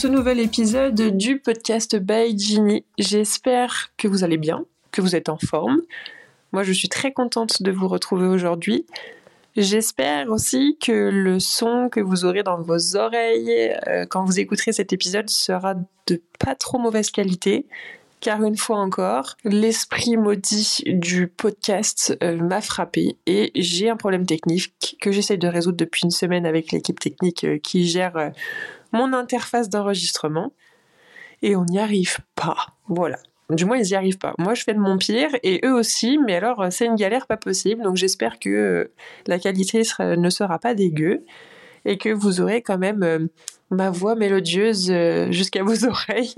ce nouvel épisode du podcast by Ginny. J'espère que vous allez bien, que vous êtes en forme. Moi, je suis très contente de vous retrouver aujourd'hui. J'espère aussi que le son que vous aurez dans vos oreilles euh, quand vous écouterez cet épisode sera de pas trop mauvaise qualité car une fois encore, l'esprit maudit du podcast euh, m'a frappé et j'ai un problème technique que j'essaye de résoudre depuis une semaine avec l'équipe technique euh, qui gère mon interface d'enregistrement et on n'y arrive pas. Voilà. Du moins, ils n'y arrivent pas. Moi, je fais de mon pire et eux aussi, mais alors, c'est une galère pas possible. Donc, j'espère que la qualité ne sera pas dégueu et que vous aurez quand même ma voix mélodieuse jusqu'à vos oreilles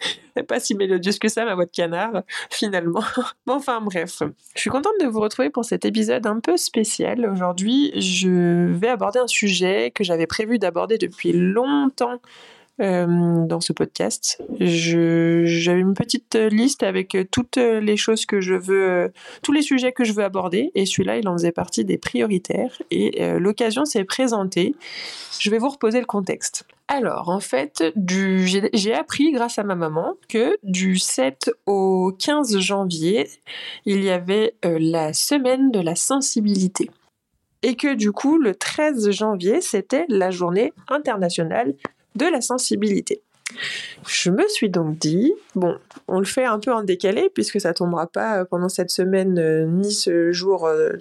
pas si mélodieuse que ça, ma voix de canard, finalement. bon, enfin bref. Je suis contente de vous retrouver pour cet épisode un peu spécial. Aujourd'hui, je vais aborder un sujet que j'avais prévu d'aborder depuis longtemps euh, dans ce podcast. J'ai une petite liste avec toutes les choses que je veux, tous les sujets que je veux aborder, et celui-là, il en faisait partie des prioritaires. Et euh, l'occasion s'est présentée. Je vais vous reposer le contexte. Alors, en fait, j'ai appris grâce à ma maman que du 7 au 15 janvier, il y avait euh, la semaine de la sensibilité. Et que du coup, le 13 janvier, c'était la journée internationale de la sensibilité. Je me suis donc dit, bon, on le fait un peu en décalé puisque ça tombera pas pendant cette semaine euh, ni ce jour, euh,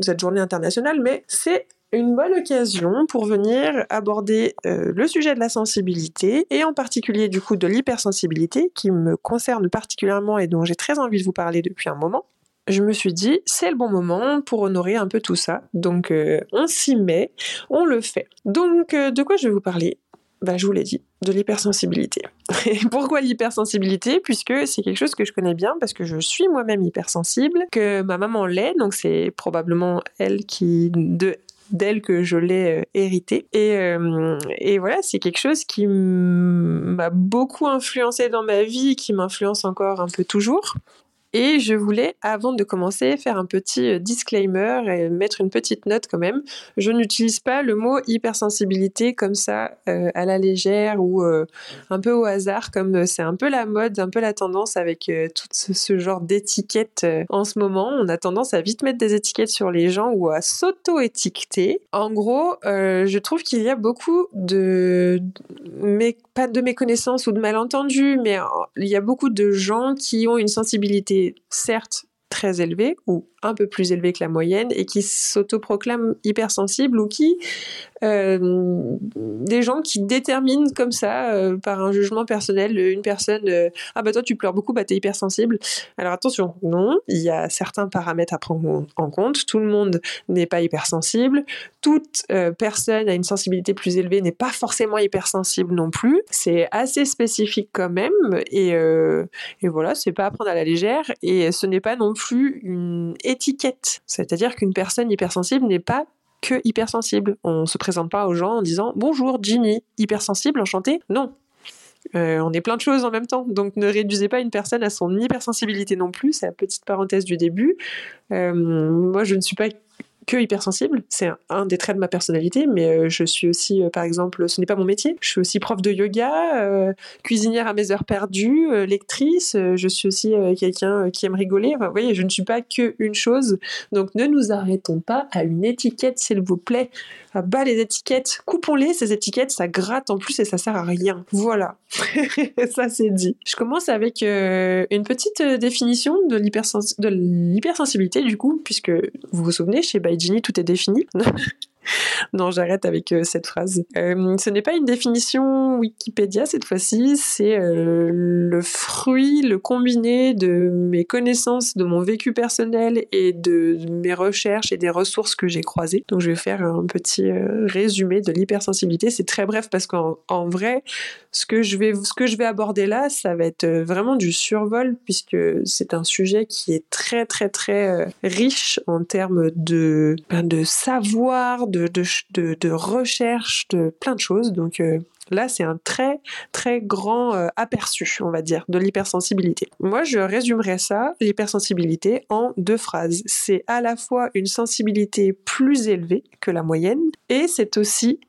cette journée internationale, mais c'est une bonne occasion pour venir aborder euh, le sujet de la sensibilité et en particulier du coup de l'hypersensibilité qui me concerne particulièrement et dont j'ai très envie de vous parler depuis un moment. Je me suis dit, c'est le bon moment pour honorer un peu tout ça. Donc on s'y met, on le fait. Donc de quoi je vais vous parler? Bah, je vous l'ai dit, de l'hypersensibilité. Et pourquoi l'hypersensibilité? Puisque c'est quelque chose que je connais bien parce que je suis moi-même hypersensible, que ma maman l'est, donc c'est probablement elle qui de d'elle que je l'ai euh, hérité. Et, euh, et, voilà, c'est quelque chose qui m'a beaucoup influencé dans ma vie, qui m'influence encore un peu toujours. Et je voulais, avant de commencer, faire un petit euh, disclaimer et mettre une petite note quand même. Je n'utilise pas le mot hypersensibilité comme ça euh, à la légère ou euh, un peu au hasard, comme c'est un peu la mode, un peu la tendance avec tout ce, genre d'étiquettes en ce moment. On a tendance à vite mettre des étiquettes sur les gens ou à s'auto-étiqueter. En gros, je trouve qu'il y a beaucoup de, pas de méconnaissance ou de malentendus, mais il y a beaucoup de gens qui ont une sensibilité certes très élevé ou un peu plus élevé que la moyenne et qui s'autoproclament hypersensibles ou qui euh, des gens qui déterminent comme ça euh, par un jugement personnel une personne euh, ah bah toi tu pleures beaucoup bah t'es hypersensible. Alors attention non il y a certains paramètres à prendre en compte. Tout le monde n'est pas hypersensible. Toute personne a une sensibilité plus élevée n'est pas forcément hypersensible non plus. C'est assez spécifique quand même et, et voilà c'est pas à prendre à la légère et ce n'est pas non plus une C'est-à-dire qu'une personne hypersensible n'est pas que hypersensible. On se présente pas aux gens en disant bonjour Ginny, hypersensible, enchanté. Non. Euh, on est plein de choses en même temps, donc ne réduisez pas une personne à son hypersensibilité non plus. C'est la petite parenthèse du début. Euh, moi, je ne suis pas que hypersensible, c'est un, des traits de ma personnalité, mais euh, je suis aussi, euh, par exemple, ce n'est pas mon métier, je suis aussi prof de yoga, euh, cuisinière à mes heures perdues, lectrice, je suis aussi quelqu'un qui aime rigoler, enfin, vous voyez, je ne suis pas que une chose, donc ne nous arrêtons pas à une étiquette, s'il vous plaît, à bas les étiquettes, coupons-les, ces étiquettes, ça gratte en plus et ça sert à rien. Voilà, ça c'est dit. Je commence avec une petite définition de l'hypersensibilité, du coup, puisque vous vous souvenez, chez tout est défini. non, j'arrête avec euh, cette phrase. Euh, ce n'est pas une définition Wikipédia cette fois-ci, c'est euh, le fruit, le combiné de mes connaissances, de mon vécu personnel et de, mes recherches et des ressources que j'ai croisées. Donc je vais faire un petit résumé de l'hypersensibilité. C'est très bref parce qu'en vrai, ce que, je vais, ce que je vais aborder là, ça va être vraiment du survol puisque c'est un sujet qui est très très très riche en termes de, de savoir, de, recherche, de plein de choses. Donc euh, là, c'est un très très grand euh, aperçu, on va dire, de l'hypersensibilité. Moi, je résumerais ça, l'hypersensibilité, en deux phrases. C'est à la fois une sensibilité plus élevée que la moyenne et c'est aussi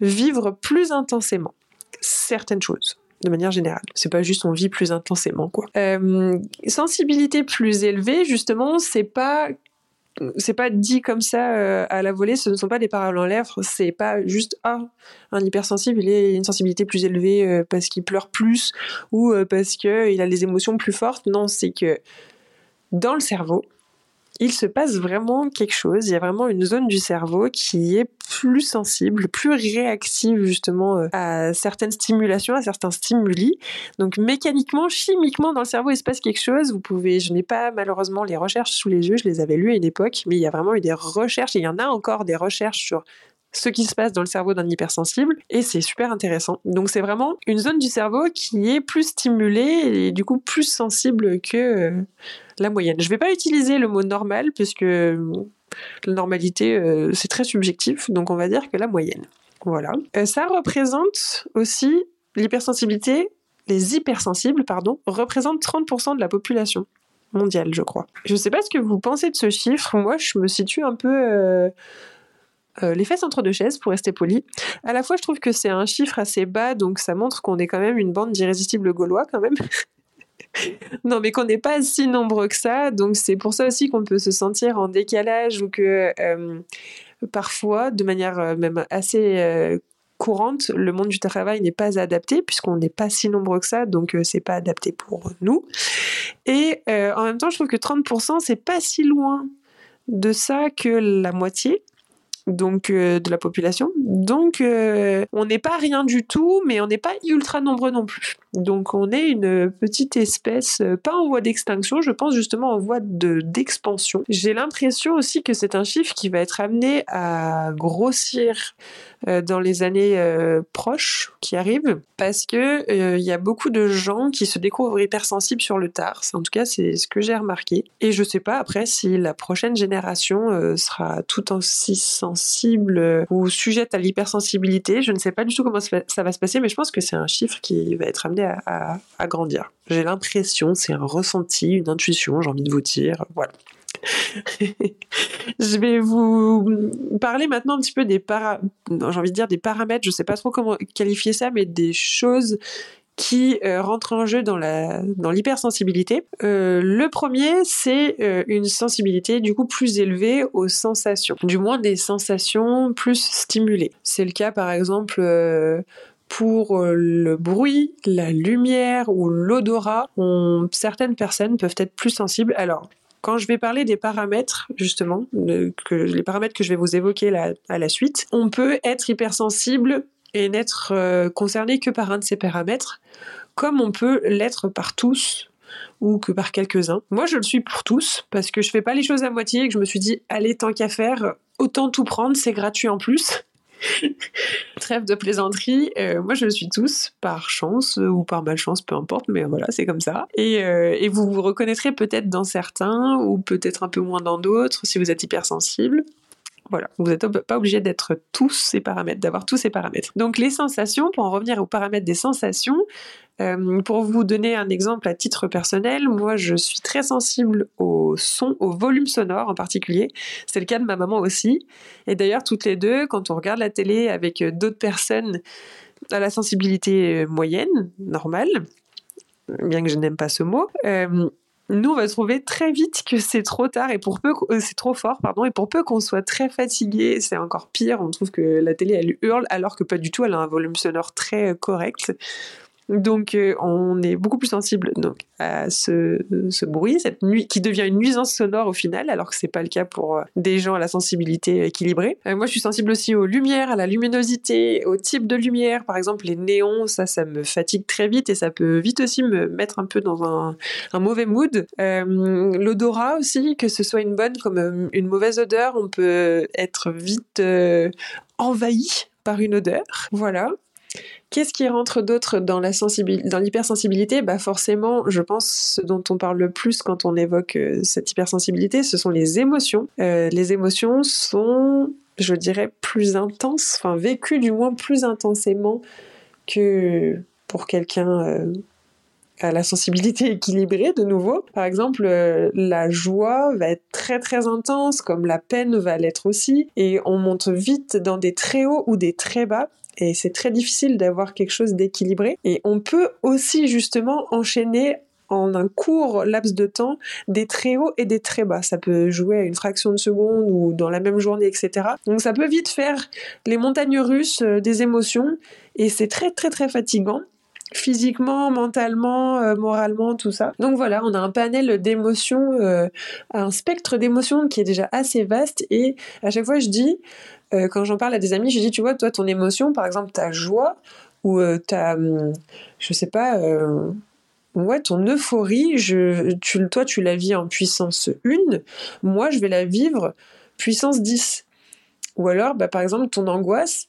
vivre plus intensément certaines choses de manière générale. C'est pas juste on vit plus intensément quoi. Euh, sensibilité plus élevée, justement, c'est pas c'est pas dit comme ça euh, à la volée, ce ne sont pas des paroles en lèvres, c'est pas juste ah un hypersensible il a une sensibilité plus élevée euh, parce qu'il pleure plus ou parce qu'il a les émotions plus fortes. Non, c'est que dans le cerveau, il se passe vraiment quelque chose. Il y a vraiment une zone du cerveau qui est plus sensible, plus réactive justement euh, à certaines stimulations, à certains stimuli. Donc mécaniquement, chimiquement dans le cerveau, il se passe quelque chose. Vous pouvez, je n'ai pas malheureusement les recherches sous les yeux, je les avais lues à une époque, mais il y a vraiment eu des recherches, et il y en a encore des recherches sur ce qui se passe dans le cerveau d'un hypersensible et c'est super intéressant. Donc c'est vraiment une zone du cerveau qui est plus stimulée et du coup plus sensible que euh, la moyenne. Je vais pas utiliser le mot normal puisque euh, la normalité euh, c'est très subjectif, donc on va dire que la moyenne. Voilà. ça représente aussi l'hypersensibilité, les hypersensibles, pardon, représentent 30% de la population mondiale, je crois. Je sais pas ce que vous pensez de ce chiffre. Moi, je me situe un peu euh, les fesses entre deux chaises, pour rester poli. À la fois, je trouve que c'est un chiffre assez bas, donc ça montre qu'on est quand même une bande d'irrésistibles gaulois, quand même. non, mais qu'on n'est pas si nombreux que ça, donc c'est pour ça aussi qu'on peut se sentir en décalage ou que euh, parfois, de manière euh, même assez courante, le monde du travail n'est pas adapté puisqu'on n'est pas si nombreux que ça, donc c'est pas adapté pour nous. Et en même temps, je trouve que 30%, c'est pas si loin de ça que la moitié donc euh, de la population. Donc euh, on n'est pas rien du tout, mais on n'est pas ultra nombreux non plus. Donc on est une petite espèce, euh, pas en voie d'extinction, je pense justement en voie de d'expansion. J'ai l'impression aussi que c'est un chiffre qui va être amené à grossir euh, dans les années euh, proches qui arrivent, parce que il y a beaucoup de gens qui se découvrent hypersensibles sur le tard. En tout cas, c'est ce que j'ai remarqué. Et je sais pas après si la prochaine génération sera tout aussi sensible ou sujette à l'hypersensibilité. Je ne sais pas du tout comment ça va se passer, mais je pense que c'est un chiffre qui va être amené à, grandir. J'ai l'impression, c'est un ressenti, une intuition, j'ai envie de vous dire, voilà. je vais vous parler maintenant un petit peu des para... j'ai envie de dire des paramètres, je sais pas trop comment qualifier ça, mais des choses qui euh, rentrent en jeu dans la dans l'hypersensibilité. Euh, le premier, c'est euh, une sensibilité du coup plus élevée aux sensations, du moins des sensations plus stimulées. C'est le cas par exemple pour euh, le bruit, la lumière ou l'odorat, certaines personnes peuvent être plus sensibles. Alors, quand je vais parler des paramètres, justement, que, les paramètres que je vais vous évoquer à la suite, on peut être hypersensible et n'être euh, concerné que par un de ces paramètres, comme on peut l'être par tous ou que par quelques-uns. Moi, je le suis pour tous parce que je fais pas les choses à moitié et que je me suis dit, allez, tant qu'à faire, autant tout prendre, c'est gratuit en plus. Trêve de plaisanterie, euh, moi je suis tous, par chance ou par malchance, peu importe, mais voilà, c'est comme ça. Euh, et vous vous reconnaîtrez peut-être dans certains ou peut-être un peu moins dans d'autres si vous êtes hypersensible. Voilà, vous n'êtes pas obligé d'être tous ces paramètres, d'avoir tous ces paramètres. Donc les sensations, pour en revenir aux paramètres des sensations, euh, pour vous donner un exemple à titre personnel, moi je suis très sensible au son, au volume sonore en particulier. C'est le cas de ma maman aussi. Et d'ailleurs toutes les deux, quand on regarde la télé avec d'autres personnes à la sensibilité moyenne, normale, bien que je n'aime pas ce mot, euh, nous, on va trouver très vite que c'est trop tard et pour peu euh, c'est trop fort, pardon, et pour peu qu'on soit très fatigué, c'est encore pire. On trouve que la télé elle hurle alors que pas du tout. Elle a un volume sonore très euh, correct. Donc euh, on est beaucoup plus sensible donc, à ce, bruit, cette nuit qui devient une nuisance sonore au final, alors que c'est pas le cas pour euh, des gens à la sensibilité équilibrée. Euh, moi je suis sensible aussi aux lumières, à la luminosité, au type de lumière. Par exemple les néons, ça ça me fatigue très vite et ça peut vite aussi me mettre un peu dans un, mauvais mood. L'odorat aussi, que ce soit une bonne comme une mauvaise odeur, on peut être vite envahi par une odeur. Voilà. Qu'est-ce qui rentre d'autre dans l'hypersensibilité? Bah forcément, je pense ce dont on parle le plus quand on évoque euh, cette hypersensibilité, ce sont les émotions. Euh, les émotions sont, je dirais, plus intenses, enfin vécues du moins plus intensément que pour quelqu'un euh, à la sensibilité équilibrée de nouveau. Par exemple, la joie va être très très intense, comme la peine va l'être aussi, et on monte vite dans des très hauts ou des très bas. Et c'est très difficile d'avoir quelque chose d'équilibré. Et on peut aussi justement enchaîner en un court laps de temps des très hauts et des très bas. Ça peut jouer à une fraction de seconde ou dans la même journée, etc. Donc ça peut vite faire les montagnes russes euh, des émotions et c'est très très très fatigant physiquement, mentalement, euh, moralement, tout ça. Donc voilà, on a un panel d'émotions, euh, un spectre d'émotions qui est déjà assez vaste et à chaque fois je dis, quand j'en parle à des amis, je dis, tu vois, toi ton émotion, par exemple ta joie ou ta, hum, je sais pas, ouais, ton euphorie, je, toi, tu la vis en puissance 1, moi, je vais la vivre puissance 10. Ou alors, bah, par exemple, ton angoisse,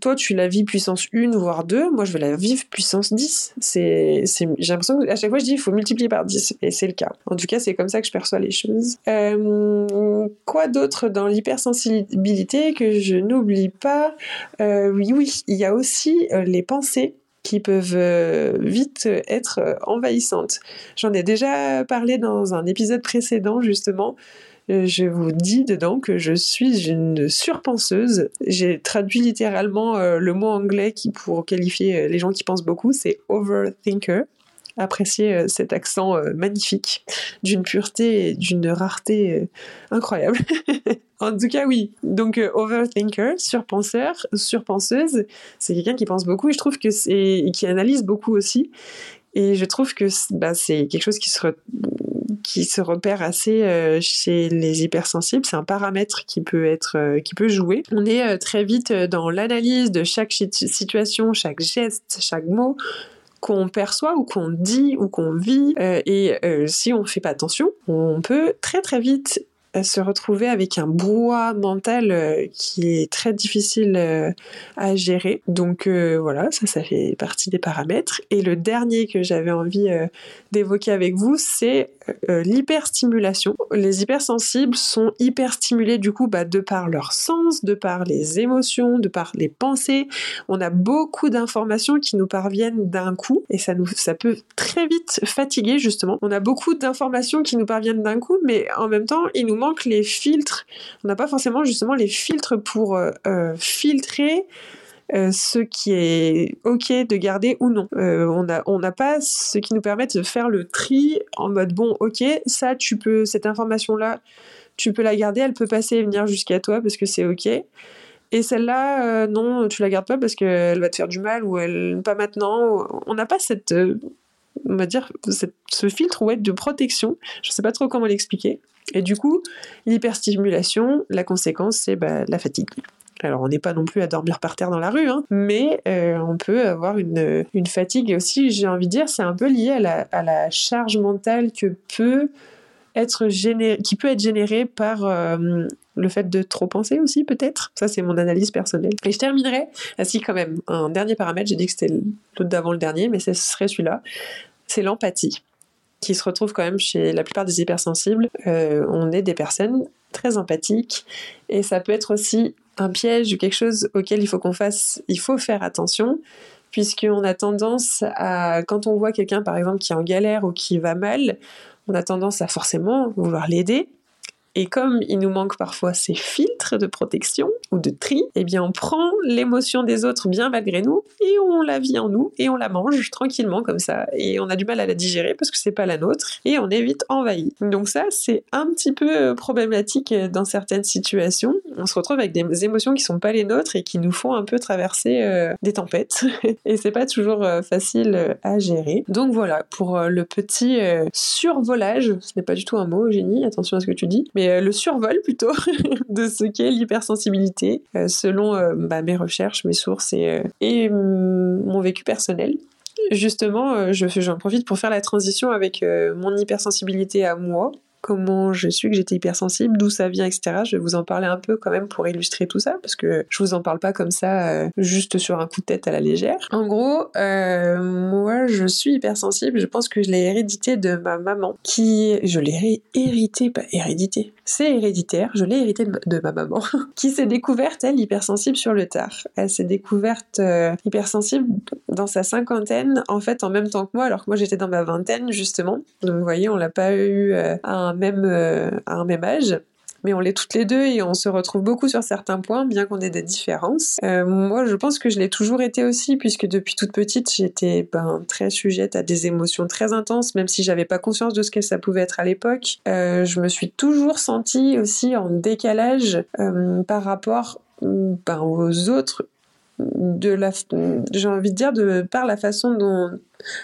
toi, tu la vis puissance 1, voire 2, moi, je vais la vivre puissance 10. C'est, j'ai l'impression qu'à chaque fois, je dis, il faut multiplier par 10, et c'est le cas. En tout cas, c'est comme ça que je perçois les choses. Euh, quoi d'autre dans l'hypersensibilité que je n'oublie pas? Euh, Oui, oui, il y a aussi euh, les pensées qui peuvent vite être envahissantes. J'en ai déjà parlé dans un épisode précédent justement. Euh, je vous dis dedans que je suis une surpenseuse. J'ai traduit littéralement le mot anglais qui pour qualifier les gens qui pensent beaucoup, c'est overthinker apprécier cet accent magnifique, d'une pureté et d'une rareté incroyable. En tout cas, oui. Donc, euh, overthinker, surpenseur, surpenseuse, c'est quelqu'un qui pense beaucoup et je trouve que c'est. qui analyse beaucoup aussi. Et je trouve que bah, c'est quelque chose qui se, qui se repère assez euh, chez les hypersensibles. C'est un paramètre qui peut, être, euh, qui peut jouer. On est très vite dans l'analyse de chaque situation, chaque geste, chaque mot qu'on perçoit ou qu'on dit ou qu'on vit. et si on ne fait pas attention, on peut très très vite se retrouver avec un brouhaha mental euh, qui est très difficile euh, à gérer. Donc euh, voilà, ça, ça fait partie des paramètres. Et le dernier que j'avais envie d'évoquer avec vous, c'est l'hyperstimulation. Les hypersensibles sont hyperstimulés du coup bah, de par leur sens, de par les émotions, de par les pensées. On a beaucoup d'informations qui nous parviennent d'un coup et ça, nous, ça peut très vite fatiguer justement. On a beaucoup d'informations qui nous parviennent d'un coup, mais en même temps, il nous manque les filtres. On n'a pas forcément justement les filtres pour euh, euh, filtrer euh, ce qui est ok de garder ou non. on n'a on pas ce qui nous permet de faire le tri en mode bon ok ça tu peux cette information là tu peux la garder elle peut passer et venir jusqu'à toi parce que c'est ok et celle-là non tu la gardes pas parce qu'elle va te faire du mal ou elle pas maintenant on n'a pas cette on va dire ce filtre ouais, de protection je sais pas trop comment l'expliquer et du coup, l'hyperstimulation, la conséquence, c'est bah, la fatigue. Alors, on n'est pas non plus à dormir par terre dans la rue, hein, mais euh, on peut avoir une, fatigue. Et aussi, j'ai envie de dire, c'est un peu lié à la, charge mentale qui peut être générée par euh, le fait de trop penser aussi, peut-être. Ça, c'est mon analyse personnelle. Et je terminerai, ah si quand même, un dernier paramètre, j'ai dit que c'était l'autre d'avant le dernier, mais ce serait celui-là, c'est l'empathie qui se retrouvent quand même chez la plupart des hypersensibles. Euh, on est des personnes très empathiques et ça peut être aussi un piège ou quelque chose auquel il faut qu'on fasse, il faut faire attention puisqu'on a tendance à, quand on voit quelqu'un par exemple qui est en galère ou qui va mal, on a tendance à forcément vouloir l'aider et comme il nous manque parfois ces filtres de protection ou de tri, eh bien on prend l'émotion des autres bien malgré nous et on la vit en nous et on la mange tranquillement comme ça. Et on a du mal à la digérer parce que c'est pas la nôtre et on est vite envahi. Donc ça, c'est un petit peu euh, problématique dans certaines situations. On se retrouve avec des émotions qui sont pas les nôtres et qui nous font un peu traverser euh, des tempêtes. et c'est pas toujours euh, facile à gérer. Donc voilà, pour le petit survolage, ce n'est pas du tout un mot, génie, attention à ce que tu dis, mais euh, le survol plutôt de ce qu'est l'hypersensibilité, euh, selon euh, bah, mes recherches, mes sources et, mm, mon vécu personnel. Justement, j'en profite pour faire la transition avec mon hypersensibilité à moi, comment je suis que j'étais hypersensible, d'où ça vient, etc. Je vais vous en parler un peu quand même pour illustrer tout ça, parce que je vous en parle pas comme ça, euh, juste sur un coup de tête à la légère. En gros, euh, moi, je suis hypersensible. Je pense que je l'ai hérédité de ma maman, qui, je l'ai hérité, pas hérédité. C'est héréditaire. Je l'ai hérité de, ma maman, qui s'est découverte elle hypersensible sur le tard. Elle s'est découverte euh, hypersensible dans sa cinquantaine, en fait, en même temps que moi, alors que moi j'étais dans ma vingtaine justement. Donc, vous voyez, on l'a pas eu un même, euh, à un même âge mais on l'est toutes les deux et on se retrouve beaucoup sur certains points, bien qu'on ait des différences. Euh, moi, je pense que je l'ai toujours été aussi, puisque depuis toute petite, j'étais ben, très sujette à des émotions très intenses, même si j'avais pas conscience de ce que ça pouvait être à l'époque. Euh, je me suis toujours sentie aussi en décalage par rapport ben, aux autres j'ai envie de dire de par la façon dont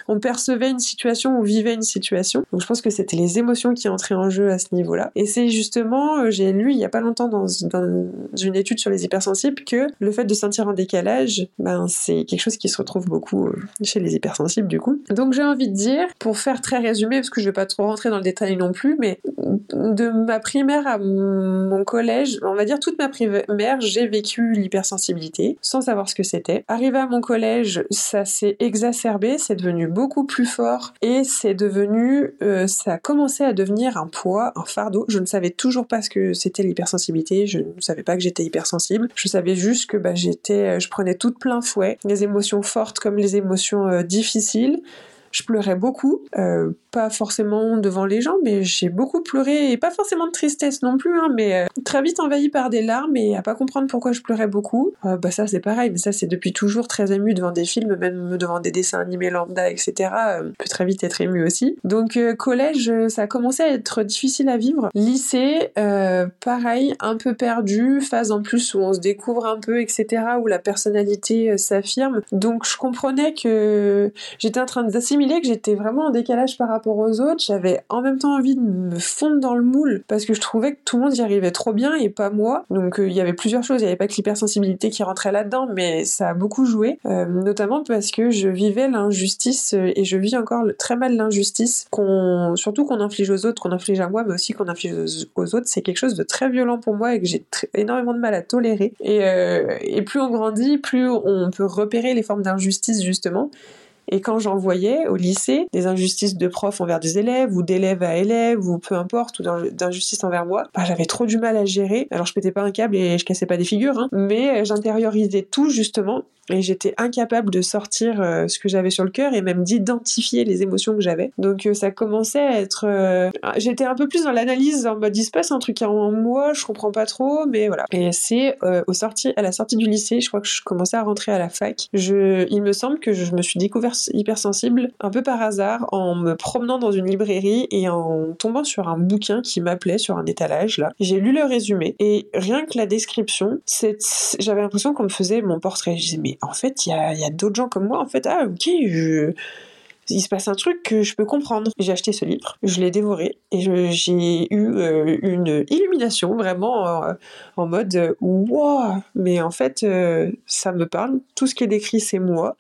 on percevait une situation ou vivait une situation. Donc je pense que c'était les émotions qui entraient en jeu à ce niveau-là. Et c'est justement, euh, j'ai lu il y a pas longtemps dans, une étude sur les hypersensibles que le fait de sentir un décalage, ben c'est quelque chose qui se retrouve beaucoup euh, chez les hypersensibles du coup. Donc j'ai envie de dire, pour faire très résumé, parce que je vais pas trop rentrer dans le détail non plus, mais de ma primaire à mon collège, on va dire toute ma primaire, j'ai vécu l'hypersensibilité sans savoir ce que c'était. Arrivé à mon collège, ça s'est exacerbé, devenu beaucoup plus fort et c'est devenu, euh, ça a commencé à devenir un poids, un fardeau. Je ne savais toujours pas ce que c'était l'hypersensibilité, je ne savais pas que j'étais hypersensible. Je savais juste que bah, j'étais, je prenais tout plein fouet, les émotions fortes comme les émotions euh, difficiles. Je pleurais beaucoup, euh, pas forcément devant les gens, mais j'ai beaucoup pleuré et pas forcément de tristesse non plus, hein, mais euh, très vite envahi par des larmes et à pas comprendre pourquoi je pleurais beaucoup. Euh, bah ça c'est pareil, mais ça c'est depuis toujours très ému devant des films, même devant des dessins animés lambda, etc. Peut très vite être ému aussi. Donc collège, ça a commencé à être difficile à vivre. Lycée, pareil, un peu perdu, phase en plus où on se découvre un peu, etc. Où la personnalité s'affirme. Donc je comprenais que j'étais en train d'assimiler que j'étais vraiment en décalage par rapport aux autres, j'avais en même temps envie de me fondre dans le moule parce que je trouvais que tout le monde y arrivait trop bien et pas moi. Donc euh, il y avait plusieurs choses, il n'y avait pas que l'hypersensibilité qui rentrait là-dedans, mais ça a beaucoup joué, euh, notamment parce que je vivais l'injustice euh, et je vis encore très mal l'injustice, surtout qu'on inflige aux autres, qu'on inflige à moi, mais aussi qu'on inflige aux, autres. C'est quelque chose de très violent pour moi et que j'ai énormément de mal à tolérer. Et plus on grandit, plus on peut repérer les formes d'injustice justement. Et quand j'en voyais au lycée, des injustices de profs envers des élèves, ou d'élèves à élèves, ou peu importe, ou d'injustices envers moi, bah, j'avais trop du mal à gérer. Alors je pétais pas un câble et je cassais pas des figures, hein, mais j'intériorisais tout justement et j'étais incapable de sortir euh, ce que j'avais sur le cœur et même d'identifier les émotions que j'avais. Donc euh, ça commençait à être... Euh, j'étais un peu plus dans l'analyse en mode il se passe un truc en moi, je comprends pas trop, mais voilà. Et c'est au sorti, à la sortie du lycée, je crois que je commençais à rentrer à la fac. Je, il me semble que je me suis découvert hypersensible un peu par hasard en me promenant dans une librairie et en tombant sur un bouquin qui m'appelait sur un étalage là. J'ai lu le résumé et rien que la description, j'avais l'impression qu'on me faisait mon portrait. Je en fait, il y a, d'autres gens comme moi, en fait, ah ok, il se passe un truc que je peux comprendre. J'ai acheté ce livre, je l'ai dévoré et j'ai eu euh, une illumination vraiment euh, en mode waouh, mais en fait euh, ça me parle, tout ce qui est décrit c'est moi.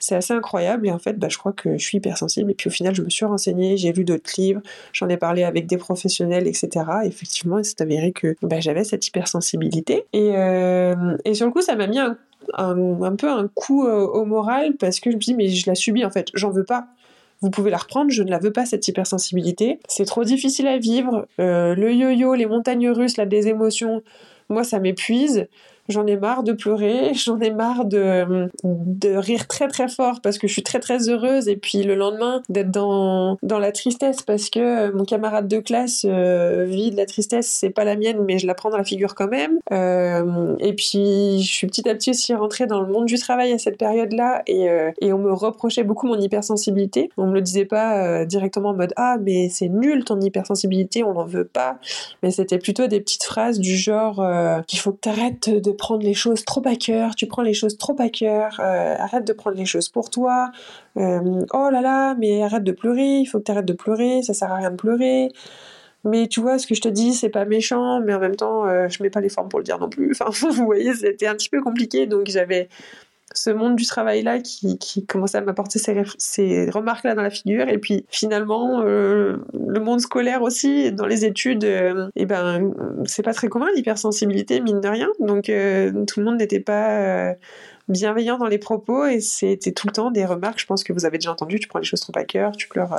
C'est assez incroyable et en fait bah, je crois que je suis hypersensible et puis au final je me suis renseignée, j'ai lu d'autres livres, j'en ai parlé avec des professionnels etc. effectivement c'est avéré que bah, j'avais cette hypersensibilité et, et sur le coup ça m'a mis un un, peu un coup euh, au moral parce que je me dis mais je la subis en fait, j'en veux pas. Vous pouvez la reprendre, je ne la veux pas cette hypersensibilité. C'est trop difficile à vivre. Euh, le yo-yo, les montagnes russes, là, des émotions, moi ça m'épuise j'en ai marre de pleurer, j'en ai marre de, de rire très très fort parce que je suis très très heureuse et puis le lendemain d'être dans, dans la tristesse parce que mon camarade de classe euh, vit de la tristesse, c'est pas la mienne mais je la prends dans la figure quand même. Euh, et puis je suis petit à petit aussi rentrée dans le monde du travail à cette période-là et, euh, et on me reprochait beaucoup mon hypersensibilité. On me le disait pas directement en mode ah mais c'est nul ton hypersensibilité, on n'en veut pas. Mais c'était plutôt des petites phrases du genre qu'il faut que t'arrêtes de prendre les choses trop à cœur, tu prends les choses trop à cœur, euh, arrête de prendre les choses pour toi, euh, oh là là, mais arrête de pleurer, il faut que tu arrêtes de pleurer, ça sert à rien de pleurer. Mais tu vois, ce que je te dis, c'est pas méchant, mais en même temps, euh, je mets pas les formes pour le dire non plus. Enfin, vous voyez, c'était un petit peu compliqué, donc j'avais ce monde du travail-là qui, qui commençait à m'apporter ces, ces remarques-là dans la figure. Et puis finalement, euh, le monde scolaire aussi, dans les études, euh, et ben, c'est pas très commun l'hypersensibilité, mine de rien. Donc euh, tout le monde n'était pas bienveillant dans les propos et c'était tout le temps des remarques. Je pense que vous avez déjà entendu tu prends les choses trop à cœur, tu pleures,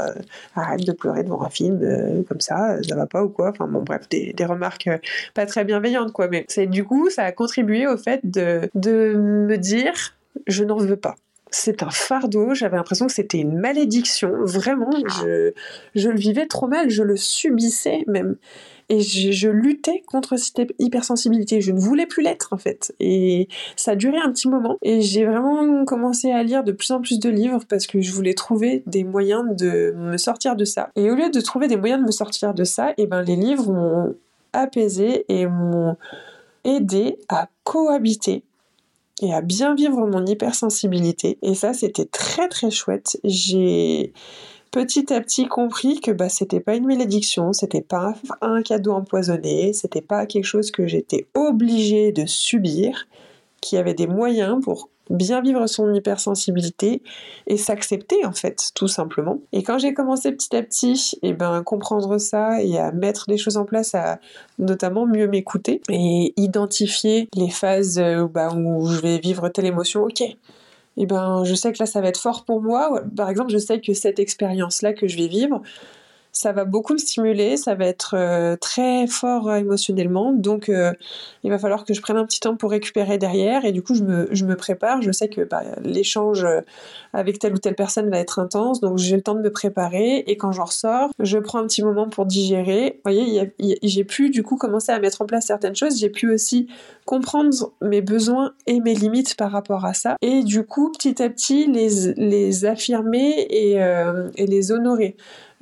arrête de pleurer devant un film comme ça, ça va pas ou quoi. Enfin bon, bref, des, des remarques pas très bienveillantes quoi. Mais c'est du coup, ça a contribué au fait de, de me dire je n'en veux pas. C'est un fardeau, j'avais l'impression que c'était une malédiction, vraiment, je, je le vivais trop mal, je le subissais même. Et je, luttais contre cette hypersensibilité. Je ne voulais plus l'être, en fait. Et ça a duré un petit moment. Et j'ai vraiment commencé à lire de plus en plus de livres parce que je voulais trouver des moyens de me sortir de ça. Et au lieu de trouver des moyens de me sortir de ça, et eh ben, les livres m'ont apaisé et m'ont aidé à cohabiter et à bien vivre mon hypersensibilité. Et ça, c'était très très chouette. J'ai petit à petit compris que bah, c'était pas une malédiction, c'était pas un cadeau empoisonné, c'était pas quelque chose que j'étais obligée de subir, qu'il y avait des moyens pour bien vivre son hypersensibilité et s'accepter en fait, tout simplement. Et quand j'ai commencé petit à petit, et eh ben comprendre ça et à mettre des choses en place, à notamment mieux m'écouter et identifier les phases bah, où je vais vivre telle émotion, ok. Et eh ben, je sais que là, ça va être fort pour moi. Par exemple, je sais que cette expérience-là que je vais vivre, ça va beaucoup me stimuler, ça va être euh, très fort émotionnellement, donc euh, il va falloir que je prenne un petit temps pour récupérer derrière, et du coup je me, je me prépare, je sais que bah, l'échange avec telle ou telle personne va être intense, donc j'ai le temps de me préparer, et quand j'en ressors, je prends un petit moment pour digérer. Vous voyez, j'ai pu du coup commencer à mettre en place certaines choses, j'ai pu aussi comprendre mes besoins et mes limites par rapport à ça, et du coup petit à petit les, les affirmer euh, et les honorer.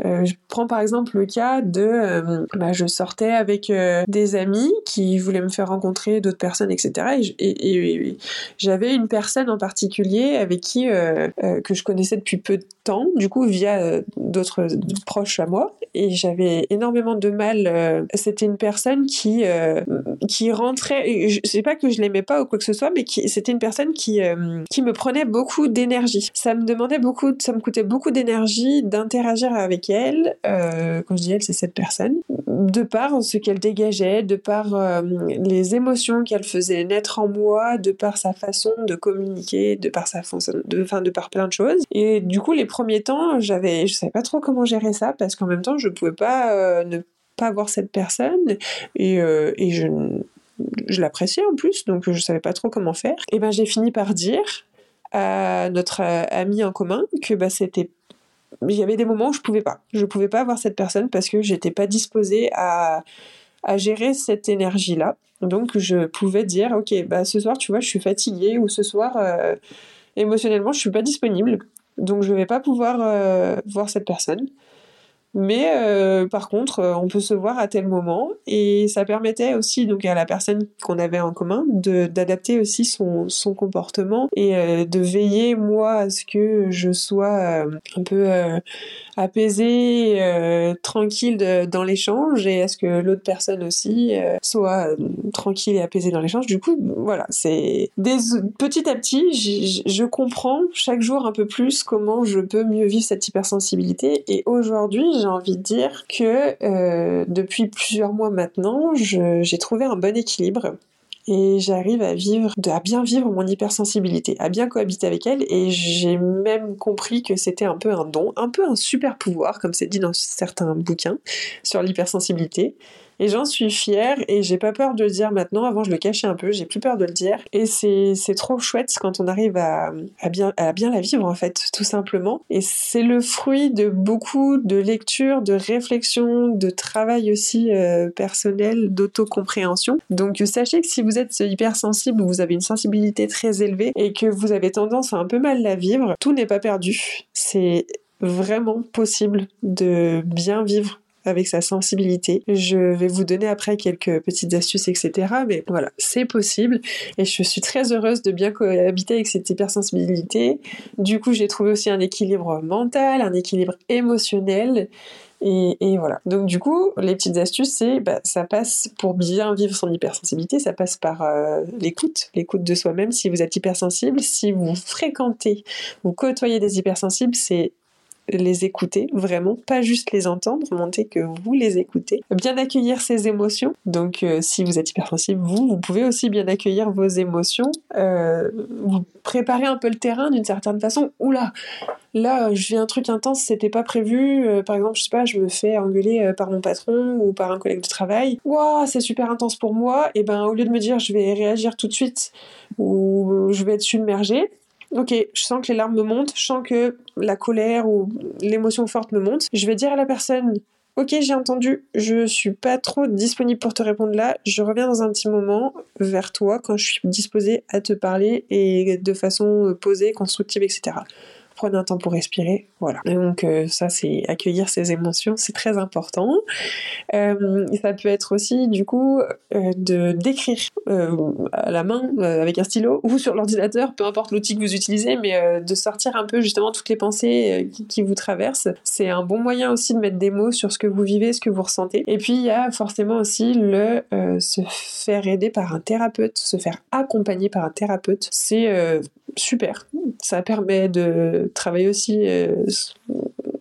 Euh, je prends par exemple le cas de, euh, bah, je sortais avec euh, des amis qui voulaient me faire rencontrer d'autres personnes, etc. Et, j'avais une personne en particulier avec qui que je connaissais depuis peu de temps, du coup via d'autres proches à moi, et j'avais énormément de mal. C'était une personne qui qui rentrait. Je sais pas que je l'aimais pas ou quoi que ce soit, mais c'était une personne qui qui me prenait beaucoup d'énergie. Ça me demandait beaucoup, ça me coûtait beaucoup d'énergie d'interagir avec euh, quand je dis elle, c'est cette personne, de par ce qu'elle dégageait, de par euh, les émotions qu'elle faisait naître en moi, de par sa façon de communiquer, de par sa façon, de, enfin, de par plein de choses. Et du coup, les premiers temps, j'avais, je savais pas trop comment gérer ça parce qu'en même temps, je pouvais pas euh, ne pas voir cette personne et, et je, je l'appréciais en plus, donc je savais pas trop comment faire. Et ben, j'ai fini par dire à notre ami en commun que bah, c'était il y avait des moments où je pouvais pas. Je pouvais pas avoir cette personne parce que j'étais pas disposée à, à gérer cette énergie-là. Donc je pouvais dire, ok, bah ce soir, tu vois, je suis fatiguée ou ce soir, euh, émotionnellement, je suis pas disponible. Donc je vais pas pouvoir euh, voir cette personne. Mais euh, par contre, euh, on peut se voir à tel moment et ça permettait aussi donc à la personne qu'on avait en commun d'adapter aussi son, son comportement et euh, de veiller moi à ce que je sois un peu apaisée, tranquille dans l'échange et à ce que l'autre personne aussi soit tranquille et apaisée dans l'échange. Du coup, voilà, c'est petit à petit, je comprends chaque jour un peu plus comment je peux mieux vivre cette hypersensibilité et aujourd'hui envie de dire que euh, depuis plusieurs mois maintenant, j'ai trouvé un bon équilibre et j'arrive à vivre, à bien vivre mon hypersensibilité, à bien cohabiter avec elle et j'ai même compris que c'était un peu un don, un peu un super pouvoir comme c'est dit dans certains bouquins sur l'hypersensibilité et j'en suis fière et j'ai pas peur de le dire maintenant. Avant, je le cachais un peu, j'ai plus peur de le dire. Et c'est, trop chouette quand on arrive à, bien, à bien la vivre, en fait, tout simplement. Et c'est le fruit de beaucoup de lectures, de réflexions, de travail aussi euh, personnel, d'autocompréhension. Donc, sachez que si vous êtes hypersensible ou vous avez une sensibilité très élevée et que vous avez tendance à un peu mal la vivre, tout n'est pas perdu. C'est vraiment possible de bien vivre avec sa sensibilité. Je vais vous donner après quelques petites astuces, etc. Mais voilà, c'est possible et je suis très heureuse de bien cohabiter avec cette hypersensibilité. Du coup, j'ai trouvé aussi un équilibre mental, un équilibre émotionnel Et, voilà. Donc du coup, les petites astuces, c'est bah, ça passe pour bien vivre son hypersensibilité, ça passe par euh, l'écoute, l'écoute de soi-même. Si vous êtes hypersensible, si vous fréquentez, vous côtoyez des hypersensibles, c'est les écouter vraiment, pas juste les entendre, montrer que vous les écoutez. Bien accueillir ses émotions. Donc euh, si vous êtes hypersensible, vous, vous pouvez aussi bien accueillir vos émotions. Euh, vous préparez un peu le terrain d'une certaine façon. Oula, là je vis un truc intense, c'était pas prévu. Euh, par exemple, je sais pas, je me fais engueuler par mon patron ou par un collègue de travail. Waouh, c'est super intense pour moi. Et ben au lieu de me dire je vais réagir tout de suite ou je vais être submergée, ok, je sens que les larmes me montent, je sens que la colère ou l'émotion forte me monte. Je vais dire à la personne, ok, j'ai entendu, je suis pas trop disponible pour te répondre là, je reviens dans un petit moment vers toi quand je suis disposée à te parler et de façon posée, constructive, etc prenez un temps pour respirer, voilà. donc euh, ça c'est accueillir ses émotions, c'est très important. Euh, ça peut être aussi du coup euh, de d'écrire à la main avec un stylo ou sur l'ordinateur, peu importe l'outil que vous utilisez, mais de sortir un peu justement toutes les pensées qui, qui, vous traversent. C'est un bon moyen aussi de mettre des mots sur ce que vous vivez, ce que vous ressentez. Et puis il y a forcément aussi le se faire aider par un thérapeute, se faire accompagner par un thérapeute. C'est super. Ça permet de travailler aussi, euh,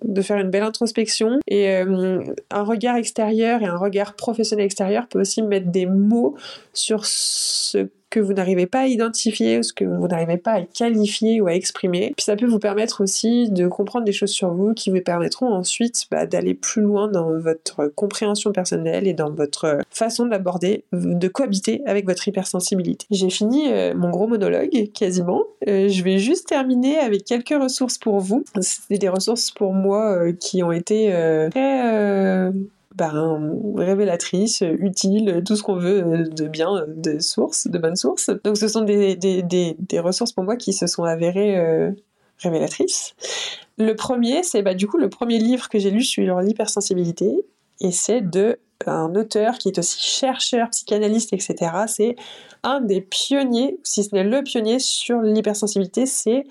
de faire une belle introspection. Et euh, un regard extérieur et un regard professionnel extérieur peut aussi mettre des mots sur ce que vous n'arrivez pas à identifier ou ce que vous n'arrivez pas à qualifier ou à exprimer. Puis ça peut vous permettre aussi de comprendre des choses sur vous qui vous permettront ensuite bah, d'aller plus loin dans votre compréhension personnelle et dans votre façon d'aborder, de cohabiter avec votre hypersensibilité. J'ai fini euh, mon gros monologue quasiment. Euh, je vais juste terminer avec quelques ressources pour vous. C'est des ressources pour moi euh, qui ont été très ben, révélatrice, utile, tout ce qu'on veut de bien, de sources, de bonnes sources. Donc ce sont des ressources pour moi qui se sont avérées euh, révélatrices. Le premier, c'est bah, du coup le premier livre que j'ai lu sur l'hypersensibilité, et c'est de un auteur qui est aussi chercheur, psychanalyste, etc. C'est un des pionniers, si ce n'est le pionnier sur l'hypersensibilité, c'est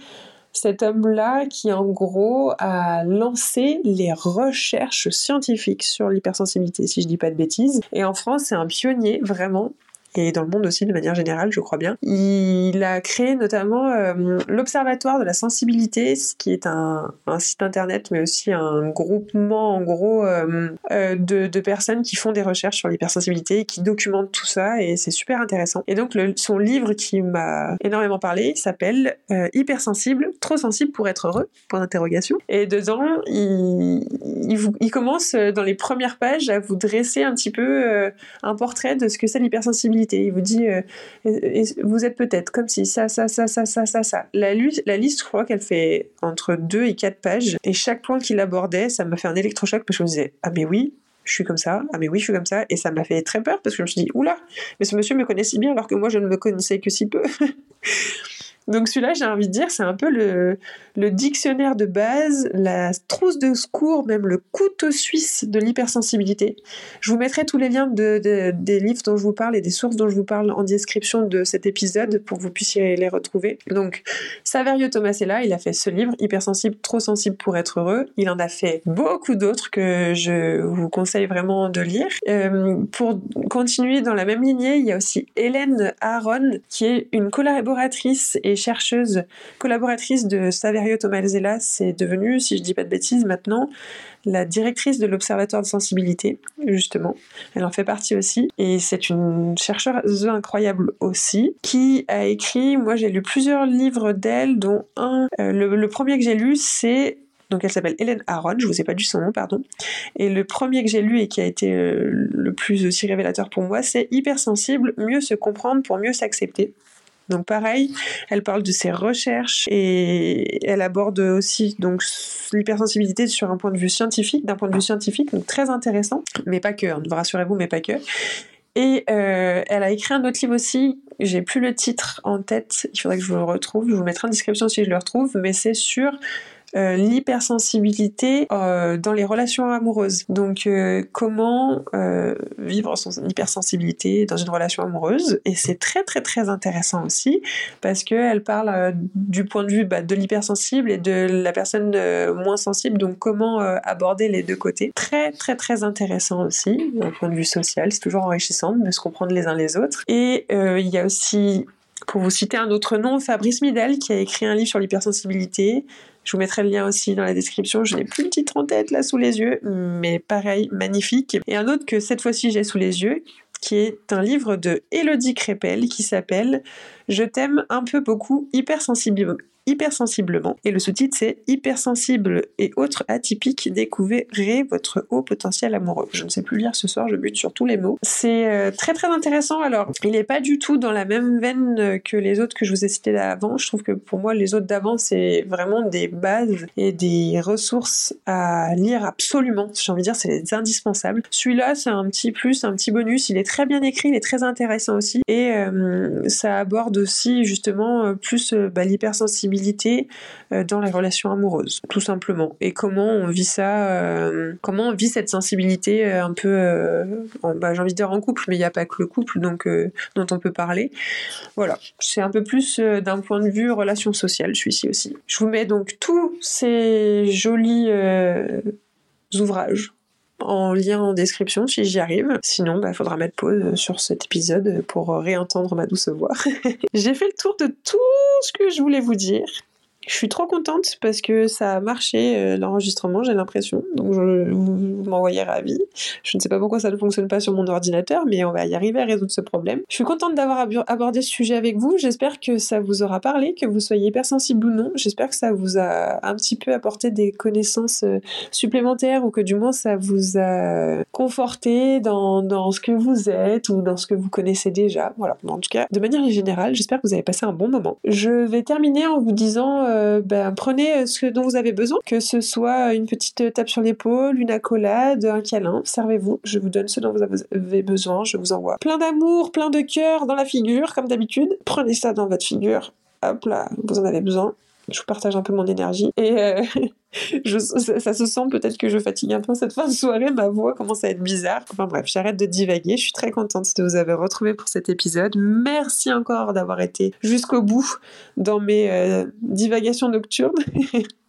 cet homme-là qui en gros a lancé les recherches scientifiques sur l'hypersensibilité, si je dis pas de bêtises. Et en France, c'est un pionnier vraiment et dans le monde aussi de manière générale, je crois bien. Il a créé notamment euh, l'Observatoire de la sensibilité, ce qui est un, site internet, mais aussi un groupement en gros euh, euh, de, personnes qui font des recherches sur l'hypersensibilité, qui documentent tout ça, et c'est super intéressant. Et donc son livre qui m'a énormément parlé s'appelle Hypersensible, trop sensible pour être heureux Point d'interrogation. Et dedans, il, il, commence dans les premières pages à vous dresser un petit peu un portrait de ce que c'est l'hypersensibilité il vous dit, euh, vous êtes peut-être comme si ça, ça, ça, ça, ça, ça, ça. La, la liste, je crois qu'elle fait entre 2 et 4 pages. Et chaque point qu'il abordait, ça m'a fait un électrochoc parce que je me disais, ah mais oui, je suis comme ça, ah mais oui, je suis comme ça, et ça m'a fait très peur parce que je me suis dit, oula, mais ce monsieur me connaît si bien alors que moi je ne me connaissais que si peu. Donc celui-là, j'ai envie de dire, c'est un peu le, dictionnaire de base, la trousse de secours, même le couteau suisse de l'hypersensibilité. Je vous mettrai tous les liens de, des livres dont je vous parle et des sources dont je vous parle en description de cet épisode pour que vous puissiez les retrouver. Donc Saverio Tomasella, il a fait ce livre, Hypersensible, trop sensible pour être heureux. Il en a fait beaucoup d'autres que je vous conseille vraiment de lire. Euh, pour continuer dans la même lignée, il y a aussi Hélène Aaron, qui est une collaboratrice et chercheuse collaboratrice de Saverio Tomalzella, c'est devenue, si je dis pas de bêtises maintenant, la directrice de l'Observatoire de sensibilité, justement. Elle en fait partie aussi. Et c'est une chercheuse incroyable aussi, qui a écrit, moi j'ai lu plusieurs livres d'elle, dont un, euh, le, premier que j'ai lu, c'est donc elle s'appelle Hélène Aaron, je vous ai pas dit son nom, pardon. Et le premier que j'ai lu et qui a été euh, le plus aussi révélateur pour moi, c'est Hypersensible, mieux se comprendre pour mieux s'accepter. Donc pareil, elle parle de ses recherches et elle aborde aussi donc l'hypersensibilité sur un point de vue scientifique, d'un point de vue scientifique, donc très intéressant, mais pas que, hein, rassurez-vous, mais pas que. Et euh, elle a écrit un autre livre aussi, j'ai plus le titre en tête, il faudrait que je vous le retrouve, je vous mettrai en description si je le retrouve, mais c'est sur euh, l'hypersensibilité euh, dans les relations amoureuses. Donc euh, comment vivre son hypersensibilité dans une relation amoureuse. Et c'est très très très intéressant aussi parce qu'elle parle du point de vue bah, de l'hypersensible et de la personne moins sensible. Donc comment aborder les deux côtés. Très très très intéressant aussi d'un point de vue social. C'est toujours enrichissant de se comprendre les uns les autres. Et il y a aussi pour vous citer un autre nom, Fabrice Midel, qui a écrit un livre sur l'hypersensibilité. Je vous mettrai le lien aussi dans la description. Je n'ai plus le titre en tête là sous les yeux, mais pareil, magnifique. Et un autre que cette fois-ci j'ai sous les yeux, qui est un livre de Elodie Crépel qui s'appelle Je t'aime un peu beaucoup, hypersensible, hypersensiblement. Et le sous-titre, c'est Hypersensible et autres atypiques, découvrez votre haut potentiel amoureux. Je ne sais plus lire ce soir, je bute sur tous les mots. C'est euh, très très intéressant. Alors, il n'est pas du tout dans la même veine que les autres que je vous ai cités d'avant. Je trouve que pour moi, les autres d'avant, c'est vraiment des bases et des ressources à lire absolument. J'ai envie de dire, c'est indispensables. Celui-là, c'est un petit plus, un petit bonus. Il est très bien écrit, il est très intéressant aussi. Et euh, ça aborde aussi justement euh, plus bah, l'hypersensibilité euh, dans les relations amoureuses, tout simplement. Et comment on vit ça, euh, comment on vit cette sensibilité euh, un peu, bah, j'ai envie de dire en couple, mais il n'y a pas que le couple donc dont on peut parler. Voilà, c'est un peu plus d'un point de vue relation sociale, celui-ci aussi. Je vous mets donc tous ces jolis ouvrages en lien en description si j'y arrive. Sinon, il bah, faudra mettre pause sur cet épisode pour réentendre ma douce voix. J'ai fait le tour de tout ce que je voulais vous dire. Je suis trop contente parce que ça a marché euh, l'enregistrement, j'ai l'impression. Donc je, vous, m'envoyez ravi. Je ne sais pas pourquoi ça ne fonctionne pas sur mon ordinateur, mais on va y arriver à résoudre ce problème. Je suis contente d'avoir abordé ce sujet avec vous. J'espère que ça vous aura parlé, que vous soyez hypersensible ou non. J'espère que ça vous a un petit peu apporté des connaissances euh, supplémentaires ou que du moins ça vous a conforté dans, dans ce que vous êtes ou dans ce que vous connaissez déjà. Voilà. En tout cas, de manière générale, j'espère que vous avez passé un bon moment. Je vais terminer en vous disant euh, euh, ben, prenez ce dont vous avez besoin, que ce soit une petite tape sur l'épaule, une accolade, un câlin, servez-vous, je vous donne ce dont vous avez besoin, je vous envoie plein d'amour, plein de cœur dans la figure, comme d'habitude. Prenez ça dans votre figure, hop là, vous en avez besoin. Je vous partage un peu mon énergie et euh, ça, se sent peut-être que je fatigue un peu cette fin de soirée, ma voix commence à être bizarre. Enfin bref, j'arrête de divaguer. Je suis très contente de vous avoir retrouvé pour cet épisode. Merci encore d'avoir été jusqu'au bout dans mes euh, divagations nocturnes.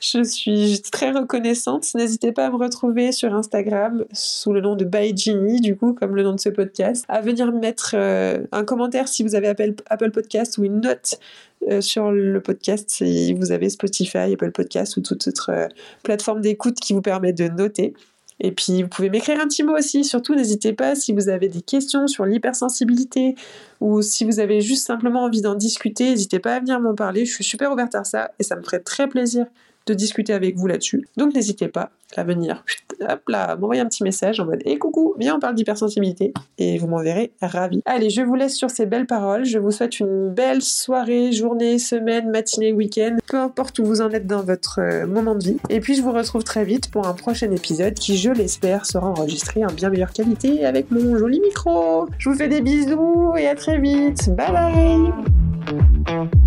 Je suis très reconnaissante. N'hésitez pas à me retrouver sur Instagram sous le nom de By du coup, comme le nom de ce podcast. À venir mettre euh, un commentaire si vous avez Apple, Podcast ou une note euh, sur le podcast si vous avez Spotify, Apple Podcast ou toute autre euh, plateforme d'écoute qui vous permet de noter. Et puis, vous pouvez m'écrire un petit mot aussi. Surtout, n'hésitez pas si vous avez des questions sur l'hypersensibilité ou si vous avez juste simplement envie d'en discuter, n'hésitez pas à venir m'en parler. Je suis super ouverte à ça et ça me ferait très plaisir de discuter avec vous là-dessus. Donc n'hésitez pas à venir, hop là, m'envoyer un petit message en mode "Et coucou, viens on parle d'hypersensibilité" et vous m'enverrez ravi. Allez, je vous laisse sur ces belles paroles. Je vous souhaite une belle soirée, journée, semaine, matinée, week-end, peu importe où vous en êtes dans votre euh, moment de vie. Et puis je vous retrouve très vite pour un prochain épisode qui, je l'espère, sera enregistré en bien meilleure qualité avec mon joli micro. Je vous fais des bisous et à très vite. Bye bye.